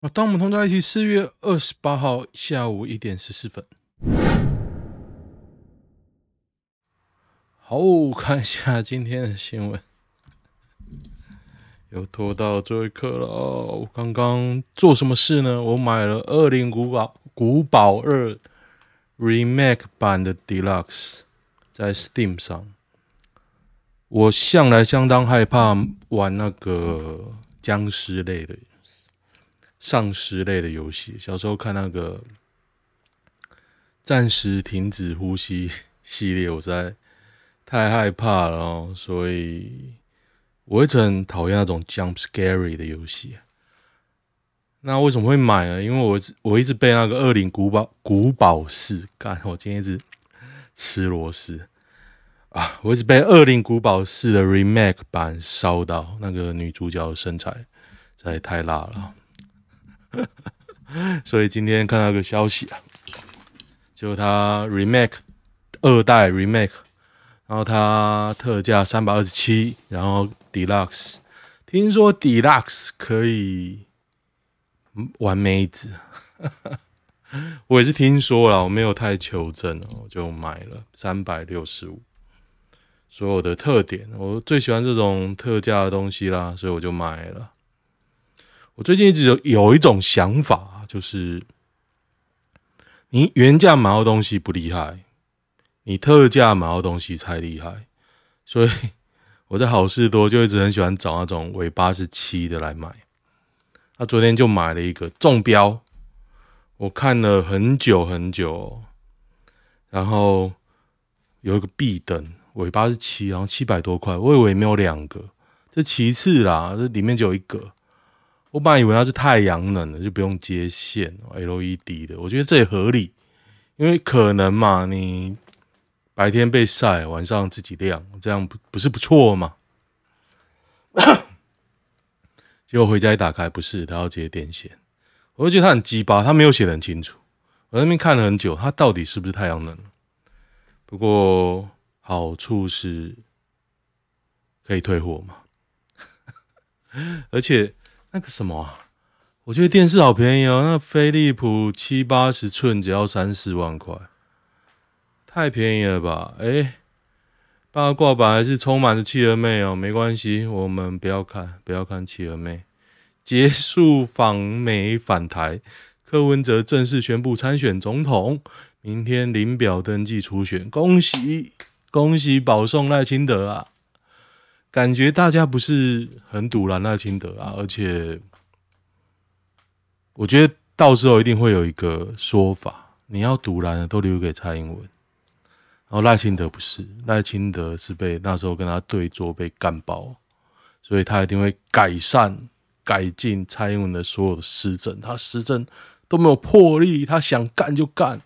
啊，当我们同在一起，四月二十八号下午一点十四分。好，看一下今天的新闻，又拖到最后一刻了哦。我刚刚做什么事呢？我买了《二零古堡古堡二》Remake 版的 Deluxe，在 Steam 上。我向来相当害怕玩那个僵尸类的、丧尸类的游戏。小时候看那个《暂时停止呼吸》系列，我在太害怕了哦，所以我一直很讨厌那种 jump scary 的游戏。那为什么会买呢？因为我我一直被那个《恶灵古堡古堡四》干，我今天一直吃螺丝。啊！我一直被《恶灵古堡四》的 Remake 版烧到，那个女主角的身材实在太辣了，所以今天看到个消息啊，就它 Remake 二代 Remake，然后它特价三百二十七，然后 Deluxe，听说 Deluxe 可以玩妹子，我也是听说了，我没有太求证，我就买了三百六十五。所有的特点，我最喜欢这种特价的东西啦，所以我就买了。我最近一直有有一种想法，就是你原价买到东西不厉害，你特价买到东西才厉害。所以我在好事多就一直很喜欢找那种尾八十七的来买。他昨天就买了一个中标，我看了很久很久，然后有一个壁灯。尾巴是七，然后七百多块，我以为没有两个，这其次啦，这里面就有一个。我本来以为它是太阳能的，就不用接线，LED 的，我觉得这也合理，因为可能嘛，你白天被晒，晚上自己亮，这样不不是不错吗？结果回家一打开，不是，它要接电线，我就觉得它很鸡巴，它没有写得很清楚。我在那边看了很久，它到底是不是太阳能？不过。好处是可以退货嘛，而且那个什么，我觉得电视好便宜哦，那飞利浦七八十寸只要三四万块，太便宜了吧？哎，八卦版还是充满着企鹅妹哦，没关系，我们不要看，不要看企鹅妹。结束访美返台，柯文哲正式宣布参选总统，明天领表登记初选，恭喜！恭喜保送赖清德啊！感觉大家不是很赌烂赖清德啊，而且我觉得到时候一定会有一个说法，你要赌烂的都留给蔡英文，然后赖清德不是，赖清德是被那时候跟他对坐被干爆，所以他一定会改善改进蔡英文的所有的施政，他施政都没有魄力，他想干就干。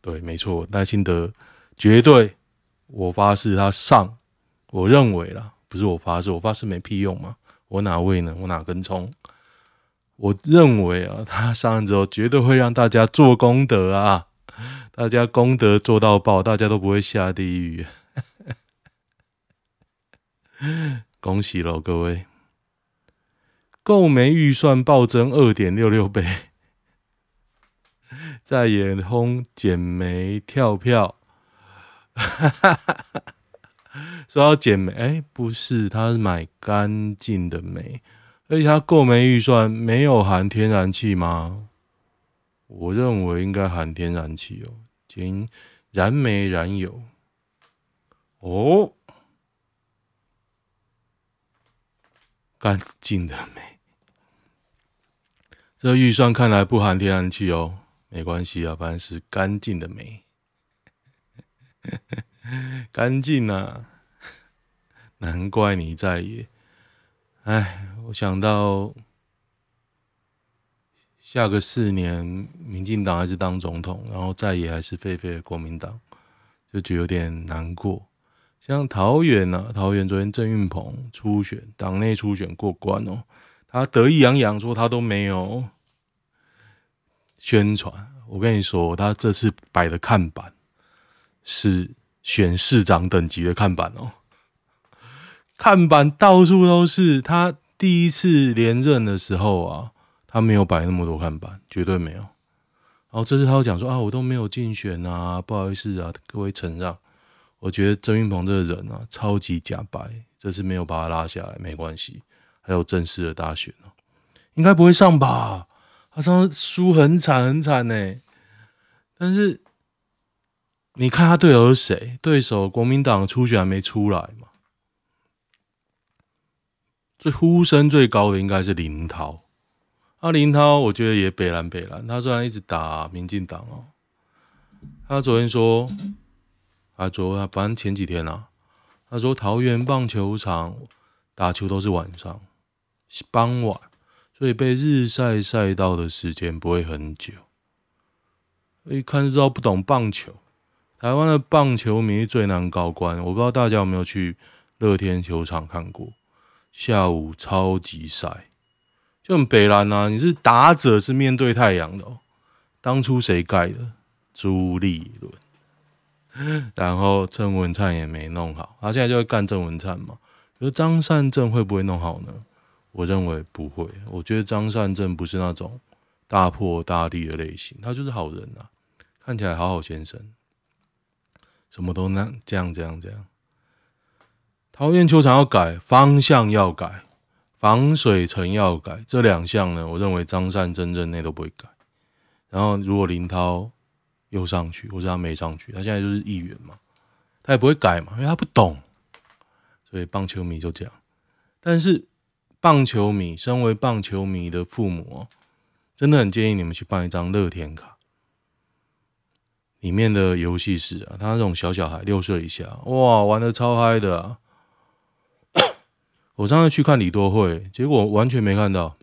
对，没错，赖清德。绝对，我发誓他上，我认为啦，不是我发誓，我发誓没屁用嘛，我哪位呢？我哪根葱？我认为啊，他上任之后绝对会让大家做功德啊，大家功德做到爆，大家都不会下地狱。恭喜喽，各位！购煤预算暴增二点六六倍，在眼轰减煤跳票。哈哈哈哈 说要减煤，哎，不是，他是买干净的煤，而且他购煤预算没有含天然气吗？我认为应该含天然气哦，减燃煤燃油。哦，干净的煤，这预算看来不含天然气哦，没关系啊，反正是干净的煤。干净啊！难怪你在野。哎，我想到下个四年，民进党还是当总统，然后在野还是废废的国民党，就觉得有点难过。像桃园呢、啊，桃园昨天郑运鹏初选，党内初选过关哦，他得意洋洋说他都没有宣传。我跟你说，他这次摆的看板。是选市长等级的看板哦，看板到处都是。他第一次连任的时候啊，他没有摆那么多看板，绝对没有。然后这次他又讲说啊，我都没有竞选啊，不好意思啊，各位承让。我觉得曾云鹏这个人啊，超级假白，这次没有把他拉下来，没关系。还有正式的大选哦，应该不会上吧？他上次输很惨很惨呢。但是你看他对手是谁？对手国民党初选还没出来嘛？最呼声最高的应该是林涛。啊，林涛我觉得也北蓝北蓝。他虽然一直打民进党哦，他昨天说。啊昨啊：“反正前几天啊，他说桃园棒球场打球都是晚上，傍晚，所以被日晒晒到的时间不会很久。一看就知道不懂棒球。台湾的棒球迷最难搞关，我不知道大家有没有去乐天球场看过，下午超级晒，就很北蓝啊！你是打者是面对太阳的哦，当初谁盖的？朱立伦。”然后郑文灿也没弄好，他现在就会干郑文灿嘛。可是张善政会不会弄好呢？我认为不会。我觉得张善政不是那种大破大立的类型，他就是好人啊，看起来好好先生，什么都那这样这样这样。桃园球场要改，方向要改，防水层要改，这两项呢，我认为张善真正内都不会改。然后如果林涛。又上去，或者他没上去，他现在就是议员嘛，他也不会改嘛，因为他不懂，所以棒球迷就这样。但是棒球迷，身为棒球迷的父母，真的很建议你们去办一张乐天卡，里面的游戏室啊，他那种小小孩六岁以下，哇，玩得超嗨的！我上次去看李多慧，结果完全没看到，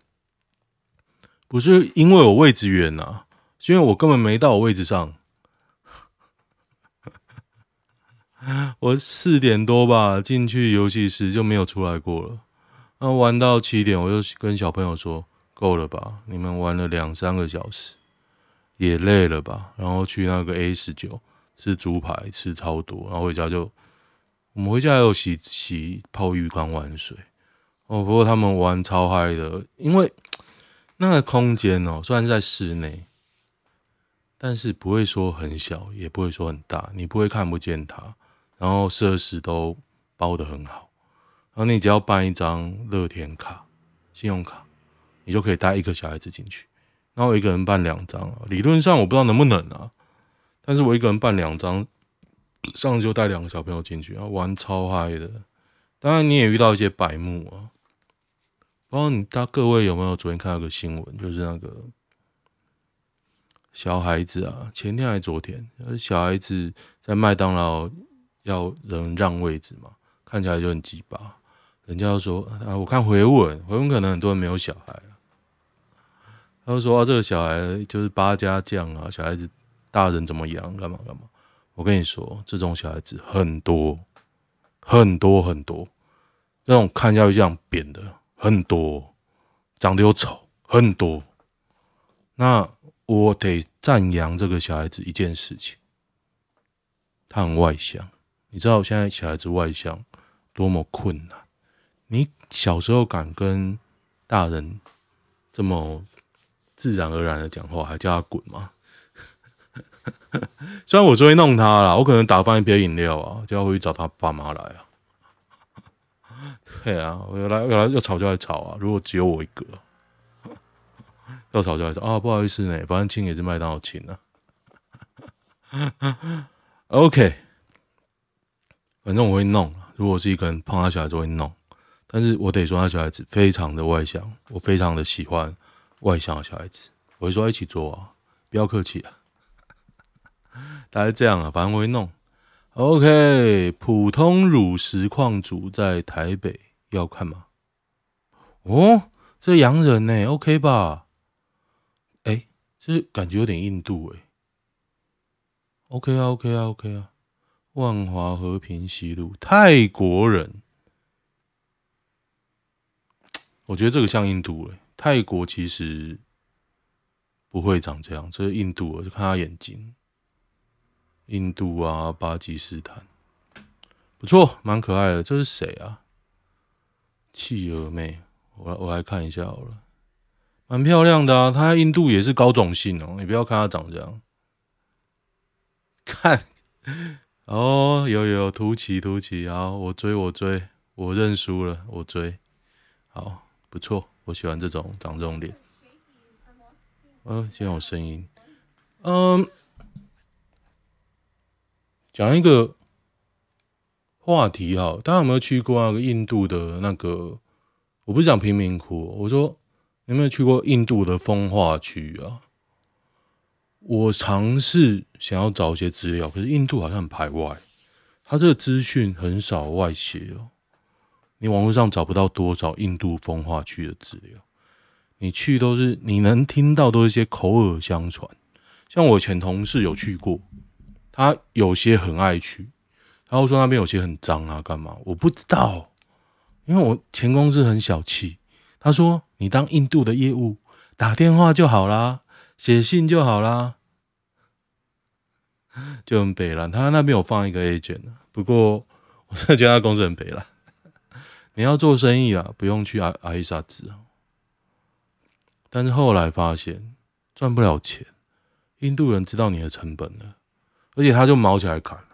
不是因为我位置远呐，是因为我根本没到我位置上。我四点多吧进去游戏室就没有出来过了。那玩到七点，我就跟小朋友说：“够了吧？你们玩了两三个小时，也累了吧？”然后去那个 A 十九吃猪排，吃超多。然后回家就，我们回家还有洗洗泡浴缸玩水。哦，不过他们玩超嗨的，因为 那个空间哦，虽然是在室内，但是不会说很小，也不会说很大，你不会看不见它。然后设施都包得很好，然后你只要办一张乐天卡、信用卡，你就可以带一个小孩子进去。然后我一个人办两张，理论上我不知道能不能啊，但是我一个人办两张，上次就带两个小朋友进去，然后玩超嗨的。当然你也遇到一些白目啊，不知道你大各位有没有昨天看到个新闻，就是那个小孩子啊，前天还是昨天，小孩子在麦当劳。要人让位置嘛，看起来就很鸡巴。人家说啊，我看回文，回文可能很多人没有小孩。他就说啊，这个小孩就是八家将啊，小孩子大人怎么养，干嘛干嘛。我跟你说，这种小孩子很多很多很多，那种看下去像扁的很多，长得又丑很多。那我得赞扬这个小孩子一件事情，他很外向。你知道现在小孩子外向多么困难？你小时候敢跟大人这么自然而然的讲话，还叫他滚吗？虽然我是会弄他啦，我可能打翻一杯饮料啊，就要回去找他爸妈来啊。对啊，我要来要来要吵就来吵啊！如果只有我一个，要吵就来吵啊！不好意思呢，反正亲也是麦当劳亲啊。OK。反正我会弄，如果是一个人碰他小孩子会弄，但是我得说他小孩子非常的外向，我非常的喜欢外向的小孩子，我会说一起做啊，不要客气啊，大概这样啊，反正我会弄。OK，普通乳实矿主在台北要看吗？哦，这洋人呢？OK 吧？哎，这感觉有点印度哎。OK 啊，OK 啊，OK 啊。万华和平西路，泰国人，我觉得这个像印度诶，泰国其实不会长这样，这是印度，我就看他眼睛，印度啊，巴基斯坦，不错，蛮可爱的。这是谁啊？企鹅妹，我来我来看一下好了。蛮漂亮的啊。它印度也是高种姓哦，你不要看她长这样。看，哦，有有有，突起突起，好，我追我追，我认输了，我追，好，不错，我喜欢这种长这种脸。哦，先有声音，嗯，讲一个话题哈，大家有没有去过那个印度的那个？我不是讲贫民窟，我说有没有去过印度的风化区啊？我尝试想要找一些资料，可是印度好像很排外，它这个资讯很少外泄哦。你网络上找不到多少印度风化区的资料，你去都是你能听到都是一些口耳相传。像我前同事有去过，他有些很爱去，然后说那边有些很脏啊，干嘛？我不知道。因为我前公司很小气，他说你当印度的业务打电话就好啦，写信就好啦，就很北了。他那边有放一个 agent，不过我真的觉得他公司很北了。你要做生意啊，不用去阿阿伊萨兹。但是后来发现赚不了钱，印度人知道你的成本了，而且他就毛起来砍了，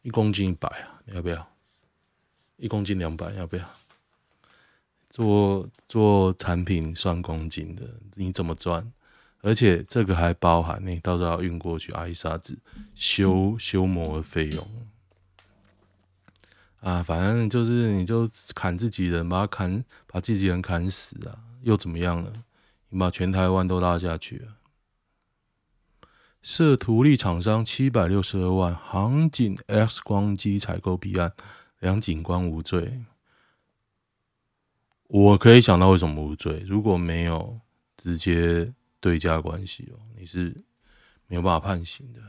一公斤一百啊，你要不要？一公斤两百，要不要？做做产品算公斤的，你怎么赚？而且这个还包含你到时候要运过去阿伊沙子修修磨的费用啊！反正就是你就砍自己人，把他砍，把自己人砍死啊，又怎么样呢？你把全台湾都拉下去啊！涉图利厂商七百六十二万，航警 X 光机采购弊案。梁警官无罪，我可以想到为什么无罪。如果没有直接对价关系哦，你是没有办法判刑的。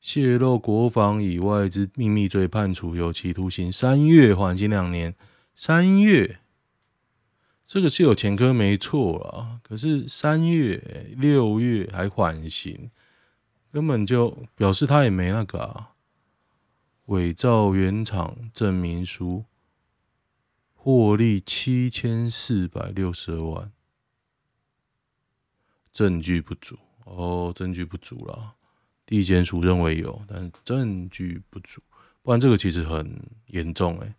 泄露国防以外之秘密罪，判处有期徒刑三月，缓刑两年。三月，这个是有前科没错啦，可是三月、六月还缓刑，根本就表示他也没那个啊。伪造原厂证明书，获利七千四百六十二万，证据不足哦，证据不足了。地检署认为有，但证据不足，不然这个其实很严重哎。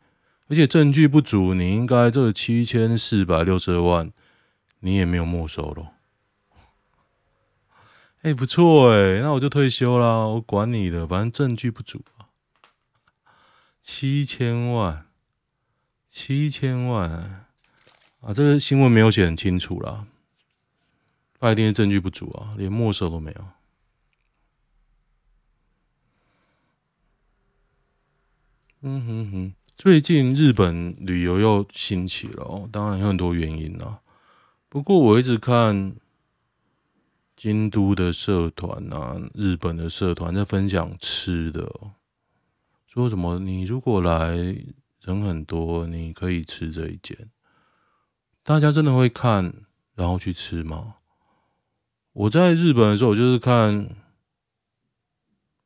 而且证据不足，你应该这七千四百六十二万，你也没有没收咯。哎，不错哎，那我就退休啦，我管你的，反正证据不足。啊。七千万，七千万啊！这个新闻没有写很清楚啦，那一定是证据不足啊，连没收都没有。嗯哼哼，最近日本旅游又兴起了哦，当然有很多原因啦。不过我一直看京都的社团啊，日本的社团在分享吃的。说什么？你如果来人很多，你可以吃这一间。大家真的会看，然后去吃吗？我在日本的时候，我就是看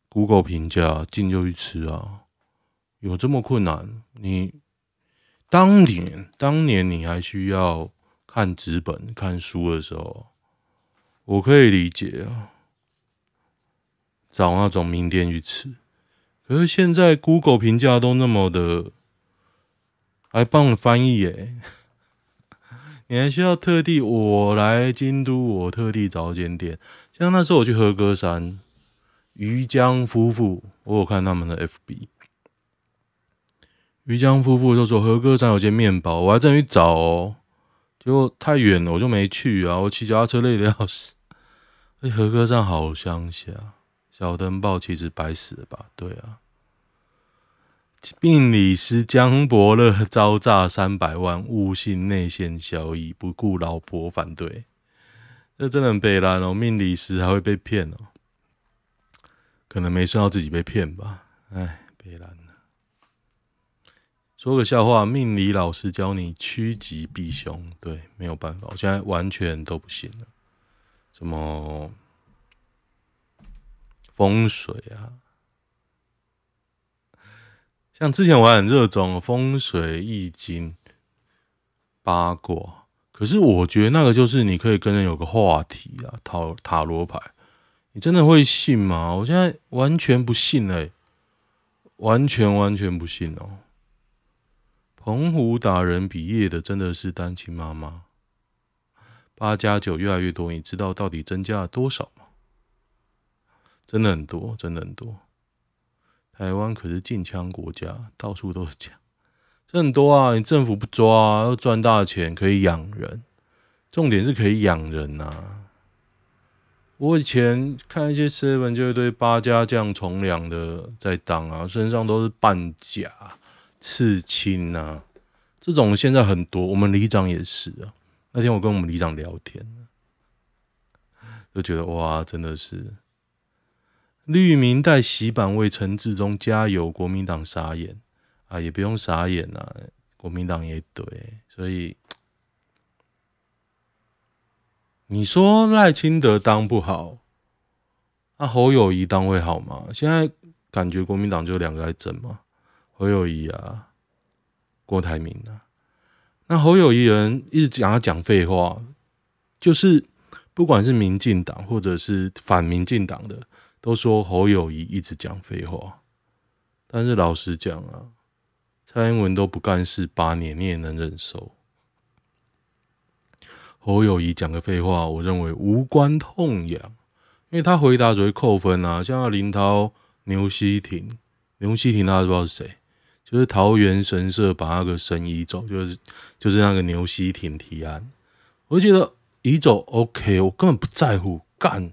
Google 评价，进就去吃啊。有这么困难？你当年当年你还需要看纸本看书的时候，我可以理解啊，找那种名店去吃。可是现在 Google 评价都那么的，还帮你翻译耶，你还需要特地我来京都，我特地找间店。像那时候我去和歌山，于江夫妇，我有看他们的 FB，于江夫妇就说和歌山有间面包，我还真去找哦，结果太远了，我就没去啊。我骑脚踏车累的要死。哎，和歌山好乡下。小灯泡其实白死了吧？对啊，命理师江伯乐招诈三百万，误信内线交易，不顾老婆反对，这真的很悲凉哦。命理师还会被骗哦，可能没算到自己被骗吧？哎，悲凉了。说个笑话，命理老师教你趋吉避凶，对，没有办法，我现在完全都不信了。什么？风水啊，像之前我很热衷风水、易经、八卦，可是我觉得那个就是你可以跟人有个话题啊，塔塔罗牌，你真的会信吗？我现在完全不信哎、完全完全不信哦。澎湖打人比耶的真的是单亲妈妈，八加九越来越多，你知道到底增加了多少吗？真的很多，真的很多。台湾可是禁枪国家，到处都是枪。这很多啊！你政府不抓，啊，要赚大钱，可以养人。重点是可以养人啊！我以前看一些 seven 就一堆八家将从良的在当啊，身上都是半甲、刺青啊，这种现在很多。我们里长也是啊。那天我跟我们里长聊天，就觉得哇，真的是绿民带洗版为陈志忠加油，国民党傻眼。啊，也不用傻眼呐，国民党也对，所以你说赖清德当不好，那、啊、侯友谊当会好吗？现在感觉国民党就两个在争嘛，侯友宜啊，郭台铭啊，那侯友宜人一直讲他讲废话，就是不管是民进党或者是反民进党的，都说侯友谊一直讲废话，但是老实讲啊。蔡英文都不干事八年，你也能忍受？侯友谊讲的废话，我认为无关痛痒，因为他回答只会扣分啊。像林涛、牛希婷、牛希婷，大家不知道是谁？就是桃园神社把那个神移走，就是就是那个牛溪亭提案。我就觉得移走 OK，我根本不在乎，干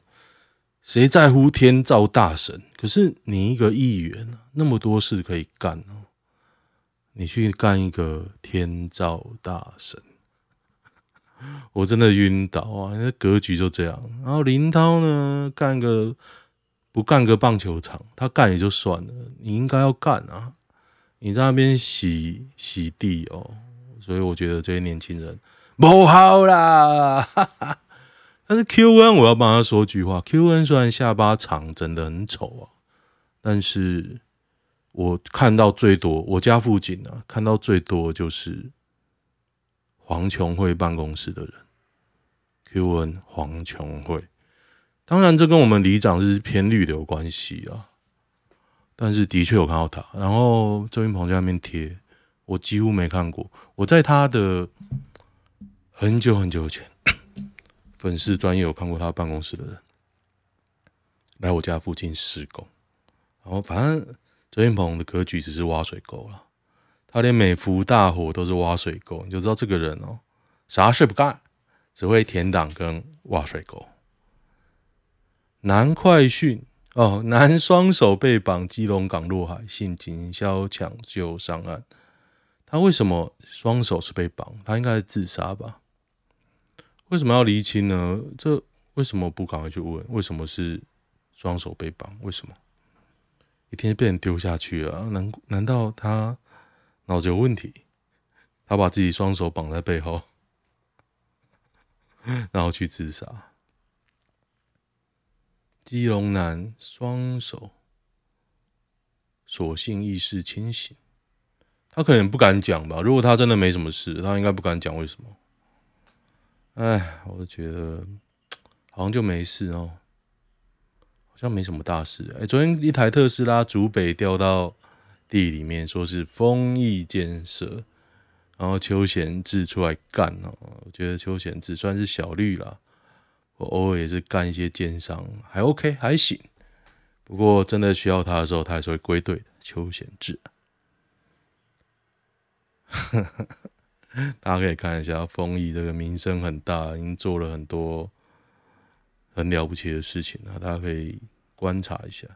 谁在乎天照大神？可是你一个议员，那么多事可以干哦。你去干一个天照大神，我真的晕倒啊！那格局就这样。然后林涛呢，干个不干个棒球场，他干也就算了，你应该要干啊！你在那边洗洗地哦，所以我觉得这些年轻人不好啦。哈哈，但是 Q N 我要帮他说句话，Q N 虽然下巴长，真的很丑啊，但是。我看到最多，我家附近啊，看到最多就是黄琼慧办公室的人，Q N 黄琼慧，当然这跟我们里长是偏绿的有关系啊，但是的确有看到他，然后周云鹏在那边贴，我几乎没看过，我在他的很久很久以前 粉丝专业有看过他办公室的人来我家附近施工，然后反正。周云鹏的格局只是挖水沟了，他连美孚大火都是挖水沟，你就知道这个人哦，啥事不干，只会填档跟挖水沟。南快讯哦，男双手被绑，基隆港落海，信警消抢救上岸。他为什么双手是被绑？他应该是自杀吧？为什么要厘清呢？这为什么不赶快去问？为什么是双手被绑？为什么？一天被人丢下去了，难难道他脑子有问题？他把自己双手绑在背后，然后去自杀。基隆男双手，所幸意识清醒。他可能不敢讲吧？如果他真的没什么事，他应该不敢讲为什么。哎，我觉得好像就没事哦。好像没什么大事。哎，昨天一台特斯拉主北掉到地里面，说是丰益建设，然后邱贤志出来干哦。我觉得邱贤志算是小绿啦，我偶尔也是干一些奸商，还 OK 还行。不过真的需要他的时候，他还是会归队的。邱显志，大家可以看一下丰益这个名声很大，已经做了很多。很了不起的事情啊！大家可以观察一下。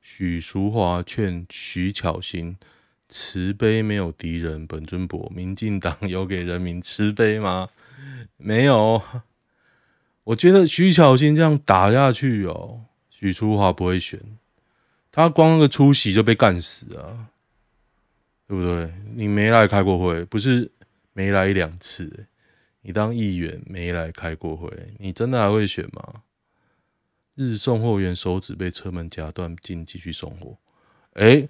许淑华劝徐巧芯：慈悲没有敌人。本尊博，民进党有给人民慈悲吗？没有。我觉得徐巧芯这样打下去哦，许淑华不会选，他光那个出席就被干死啊，对不对？你没来开过会，不是没来一两次、你当议员没来开过会，你真的还会选吗？日送货员手指被车门夹断，竟继续送货。哎，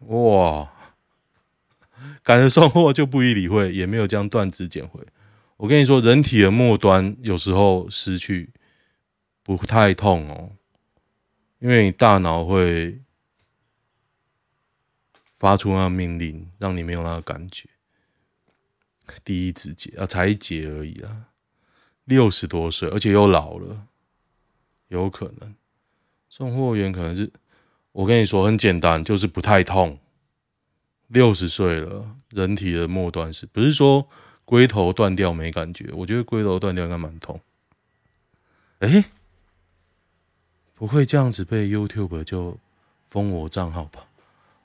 哇！赶着送货就不予理会，也没有将断肢捡回。我跟你说，人体的末端有时候失去不太痛哦，因为你大脑会发出那个命令，让你没有那个感觉。第一指节啊，才一节而已啦，六十多岁，而且又老了，有可能送货员可能是，我跟你说很简单，就是不太痛。六十岁了，人体的末端是不是说？龟头断掉没感觉，我觉得龟头断掉应该蛮痛。哎、不会这样子被 YouTube 就封我账号吧？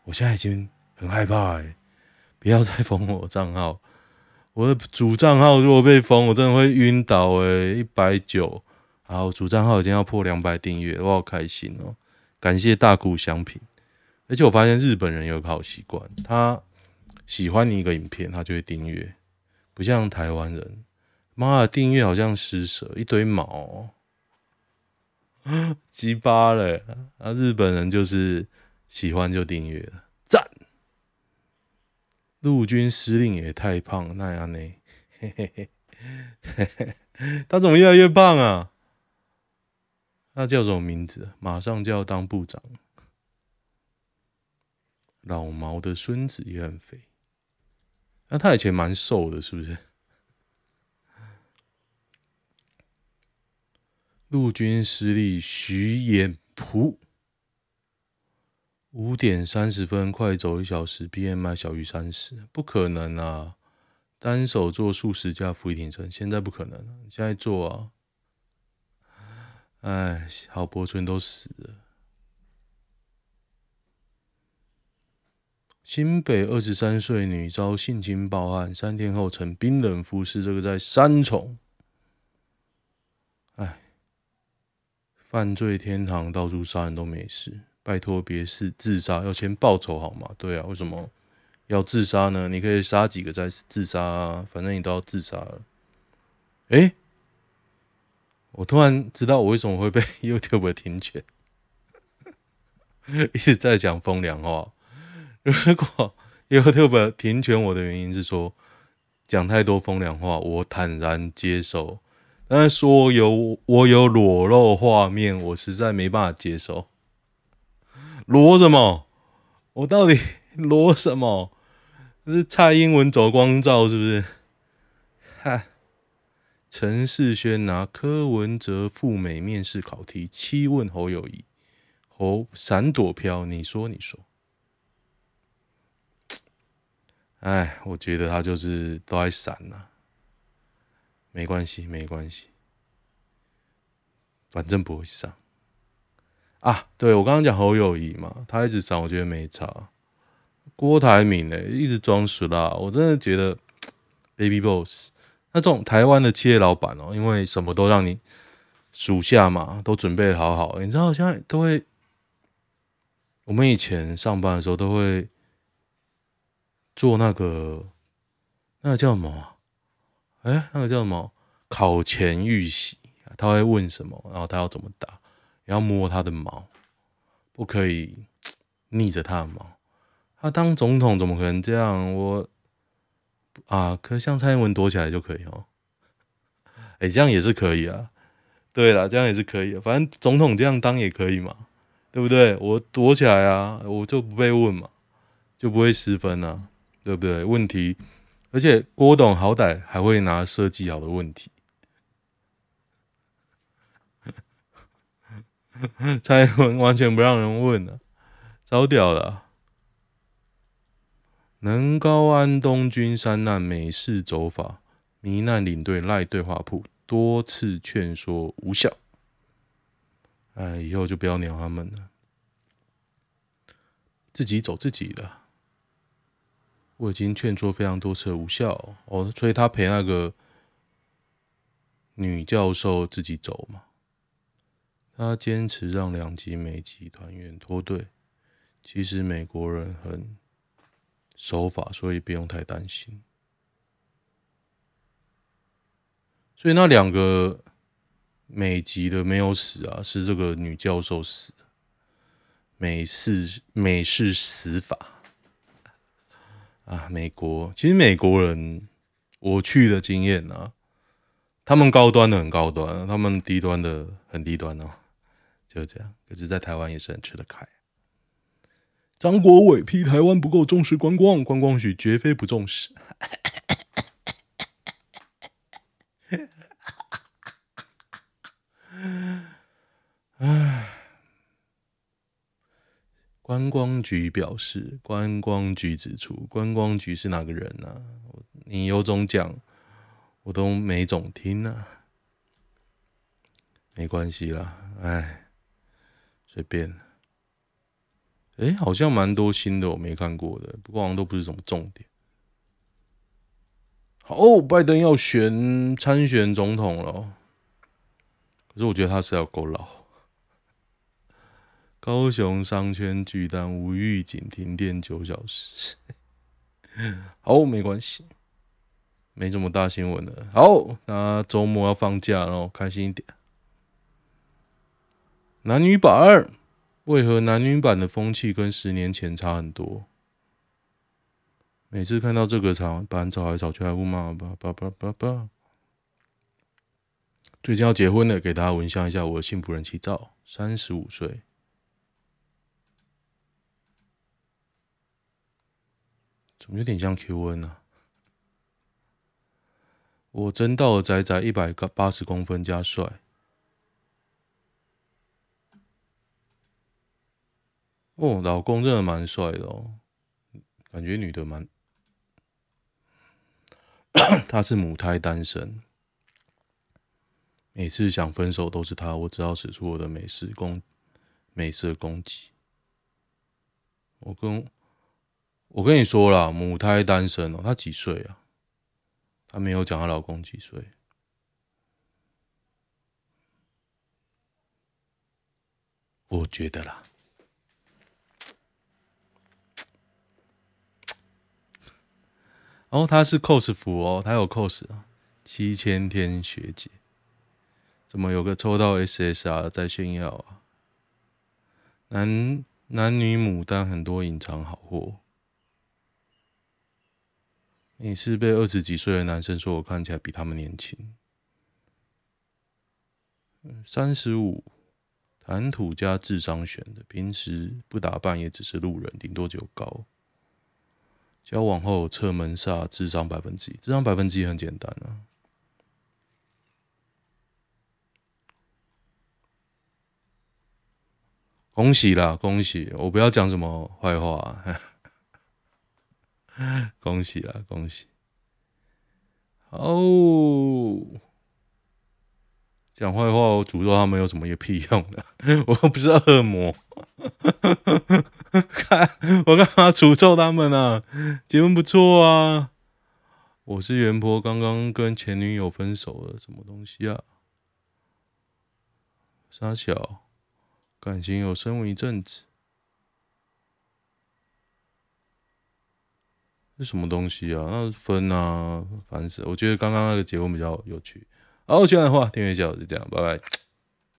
我现在已经很害怕哎、不要再封我账号。我的主账号如果被封，我真的会晕倒哎、一百九，好，主账号已经要破两百订阅，我好开心哦、感谢大谷翔平。而且我发现日本人有个好习惯，他喜欢你一个影片，他就会订阅。不像台湾人，妈的订阅好像施舍一堆毛，鸡巴嘞！啊，日本人就是喜欢就订阅了，赞！陆军司令也太胖那样呢，嘿嘿嘿，嘿嘿，他怎么越来越胖啊？他叫什么名字？马上就要当部长。老毛的孙子也很肥。那他以前蛮瘦的，是不是？陆军司令徐衍璞，五点三十分快走一小时，BMI 小于三十，不可能啊！单手做数十架伏地挺身，现在不可能，现在做啊！哎，郝柏村都死了。新北二十三岁女遭性侵报案，三天后呈冰冷肤色。这个在三重，哎，犯罪天堂到处杀人都没事，拜托别是自杀，要先报仇好吗？对啊，为什么要自杀呢？你可以杀几个再自杀啊，反正你都要自杀了。哎，我突然知道我为什么会被 YouTube 停权，一直在讲风凉话。如果 YouTube 停权我的原因是说讲太多风凉话，我坦然接受。但是说有我有裸露画面，我实在没办法接受。裸什么？我到底裸什么？是蔡英文走光照是不是？哈！陈世轩拿柯文哲赴美面试考题，七问侯友谊，侯闪躲飘，你说你说。哎，我觉得他就是都在闪呐，没关系，没关系，反正不会上啊。对，我刚刚讲侯友谊嘛，他一直闪，我觉得没差。郭台铭呢，一直装死啦，我真的觉得 Baby Boss 那这种台湾的企业老板哦，因为什么都让你属下嘛，都准备好好，你知道现在都会，我们以前上班的时候都会。做那个，那个叫什么？哎、那个叫什么？考前预习，他会问什么，然后他要怎么答，要摸他的毛，不可以逆着他的毛。他当总统怎么可能这样？我啊，可像蔡英文躲起来就可以哦。哎、欸，这样也是可以啊。对了，这样也是可以，反正总统这样当也可以嘛，对不对？我躲起来啊，我就不被问嘛，就不会失分啊。对不对？问题，而且郭董好歹还会拿设计好的问题，蔡英文完全不让人问了，超屌的啊。能高安东军山难美式走法，罹难领队赖对话铺多次劝说无效。哎，以后就不要鸟他们了，自己走自己的。我已经劝说非常多次无效哦，所以他陪那个女教授自己走嘛。他坚持让两级美籍团员脱队。其实美国人很守法，所以不用太担心。所以那两个美籍的没有死啊，是这个女教授死。美式美式死法。啊，美国其实美国人我去的经验啊，他们高端的很高端，他们低端的很低端哦，就这样。可是，在台湾也是很吃得开。张国伟批台湾不够重视观光，观光局绝非不重视。唉，观光局表示，观光局指出，观光局是哪个人呢、啊？你有种讲，我都没种听啊。没关系啦，唉，随便。哎，好像蛮多新的我没看过的，不过好像都不是什么重点。好，拜登要选参选总统了，可是我觉得他是要够老。高雄商圈巨蛋无预警停电九小时，好，没关系，没什么大新闻了。好，那周末要放假了，开心一点。男女版。为何男女版的风气跟十年前差很多？每次看到这个场，把人吵来吵去还不骂吧吧吧吧吧。最近要结婚了，给大家闻香一下我的幸福人气照，三十五岁，怎么有点像 Q N 啊？我真到了宅宅一百八十公分加帅。哦，老公真的蛮帅的哦，感觉女的蛮，他是母胎单身，每次想分手都是他，我只好使出我的美式攻美色攻击。我跟我跟你说啦，母胎单身哦，她几岁啊？她没有讲她老公几岁，我觉得啦。哦，他是 cos 服哦，他有 cos 啊，七千天学姐，怎么有个抽到 SSR 在炫耀啊？男男女牡丹很多隐藏好货，你是被二十几岁的男生说我看起来比他们年轻，三十五，谈吐加智商选的，平时不打扮也只是路人，顶多就高。交往后侧门煞，智商百分之一，智商百分之一很简单啊！恭喜啦，恭喜！我不要讲什么坏话，恭喜啊，恭喜！哦。讲坏话，我诅咒他们有什么有屁用的？我又不是恶魔，看我干嘛诅咒他们啊？结婚不错啊！我是元婆，刚刚跟前女友分手了，什么东西啊？沙小，感情有升温一阵子，是什么东西啊？那分啊，烦死！我觉得刚刚那个结婚比较有趣。好，喜欢的话订阅一下，就这样，拜拜。